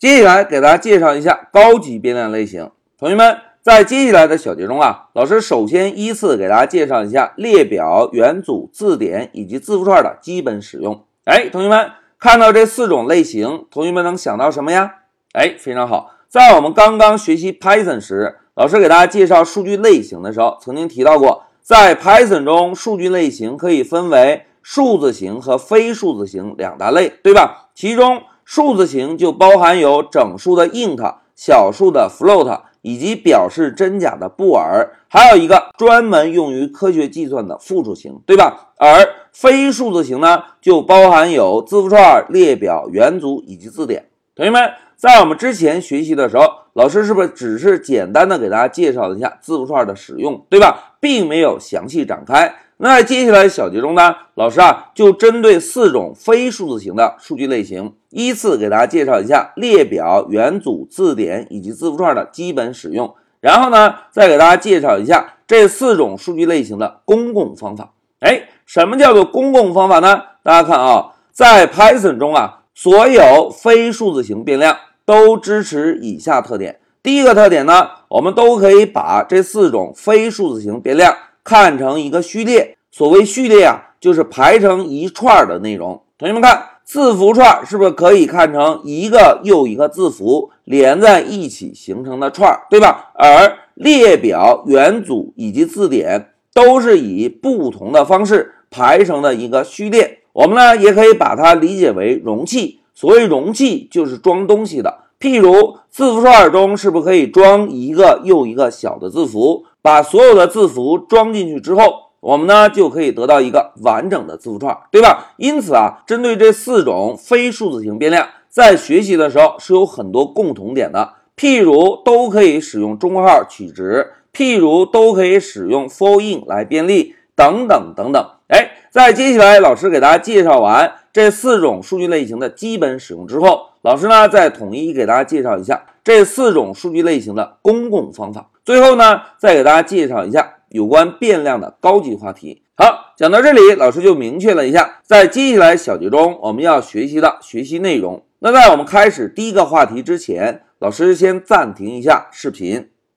接下来给大家介绍一下高级变量类型。同学们，在接下来的小节中啊，老师首先依次给大家介绍一下列表、元组、字典以及字符串的基本使用。哎，同学们看到这四种类型，同学们能想到什么呀？哎，非常好。在我们刚刚学习 Python 时，老师给大家介绍数据类型的时候，曾经提到过，在 Python 中，数据类型可以分为数字型和非数字型两大类，对吧？其中数字型就包含有整数的 int、小数的 float 以及表示真假的布尔，还有一个专门用于科学计算的复数型，对吧？而非数字型呢，就包含有字符串、列表、元组以及字典。同学们，在我们之前学习的时候，老师是不是只是简单的给大家介绍一下字符串的使用，对吧？并没有详细展开。那接下来小节中呢，老师啊就针对四种非数字型的数据类型，依次给大家介绍一下列表、元组、字典以及字符串的基本使用，然后呢再给大家介绍一下这四种数据类型的公共方法。哎，什么叫做公共方法呢？大家看啊，在 Python 中啊，所有非数字型变量都支持以下特点。第一个特点呢，我们都可以把这四种非数字型变量。看成一个序列，所谓序列啊，就是排成一串的内容。同学们看，字符串是不是可以看成一个又一个字符连在一起形成的串，对吧？而列表、元组以及字典都是以不同的方式排成的一个序列。我们呢，也可以把它理解为容器。所谓容器，就是装东西的。譬如字符串中是不是可以装一个又一个小的字符？把所有的字符装进去之后，我们呢就可以得到一个完整的字符串，对吧？因此啊，针对这四种非数字型变量，在学习的时候是有很多共同点的。譬如都可以使用中括号取值，譬如都可以使用 for in 来便利，等等等等。哎，在接下来老师给大家介绍完这四种数据类型的基本使用之后，老师呢再统一给大家介绍一下这四种数据类型的公共方法。最后呢，再给大家介绍一下有关变量的高级话题。好，讲到这里，老师就明确了一下，在接下来小节中我们要学习的学习内容。那在我们开始第一个话题之前，老师先暂停一下视频。